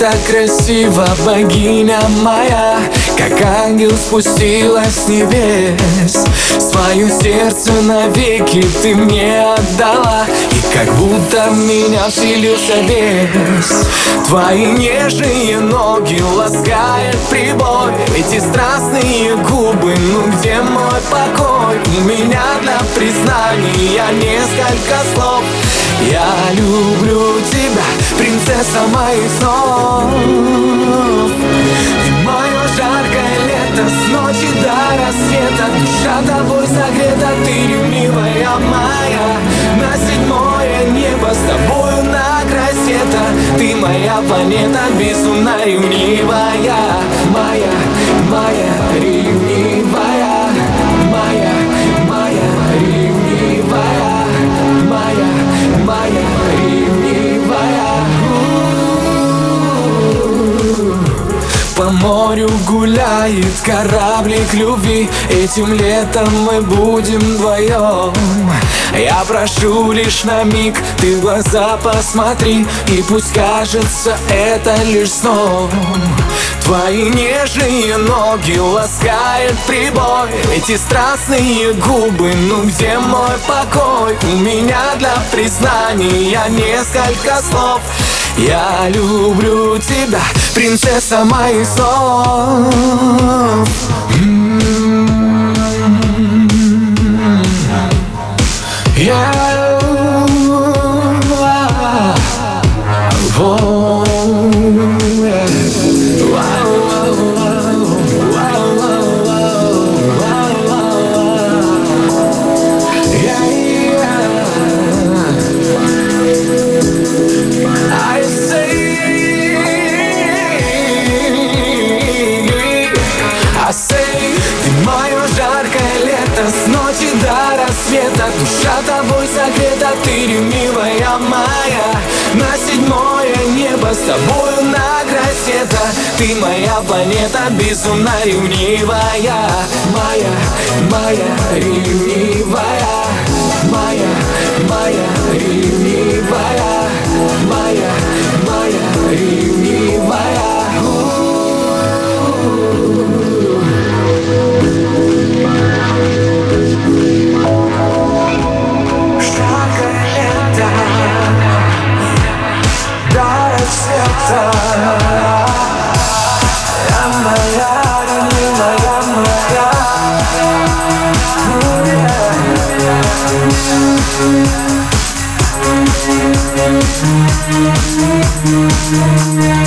Так красива, богиня моя Как ангел спустилась с небес. Свое сердце навеки ты мне отдала И как будто в меня вселился бес Твои нежные ноги ласкает прибой Эти страстные губы, ну где мой покой? У меня для признания несколько слов. Я люблю тебя, принцесса моих снов. Ты мое жаркое лето, с ночи до рассвета. Душа тобой согрета, ты ревнивая моя. На седьмое небо с тобою на край света Ты моя планета, безумно ревнивая моя морю гуляет кораблик любви. Этим летом мы будем вдвоем. Я прошу лишь на миг, ты в глаза посмотри И пусть кажется это лишь сном. Твои нежные ноги ласкает прибой. Эти страстные губы, ну где мой покой? У меня для признания несколько слов Я люблю тебя, принцесса моих снов Я I ночи до рассвета. Душа тобой согрета Ты ревнивая моя. На седьмое небо С тобою на край света Ты моя планета Безумно ревнивая. Моя, моя ревнивая. Моя, моя ревнивая Thank